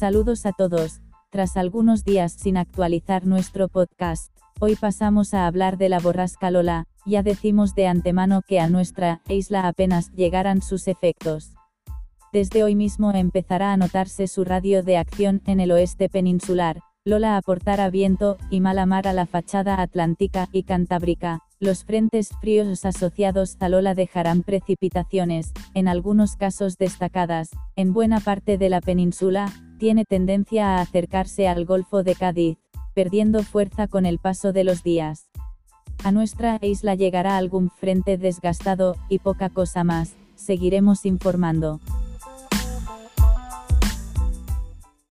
Saludos a todos. Tras algunos días sin actualizar nuestro podcast, hoy pasamos a hablar de la borrasca Lola, ya decimos de antemano que a nuestra isla apenas llegarán sus efectos. Desde hoy mismo empezará a notarse su radio de acción en el oeste peninsular, Lola aportará viento y mala mar a la fachada atlántica y cantábrica. Los frentes fríos asociados a Lola dejarán precipitaciones, en algunos casos destacadas, en buena parte de la península, tiene tendencia a acercarse al Golfo de Cádiz, perdiendo fuerza con el paso de los días. A nuestra isla llegará algún frente desgastado, y poca cosa más, seguiremos informando.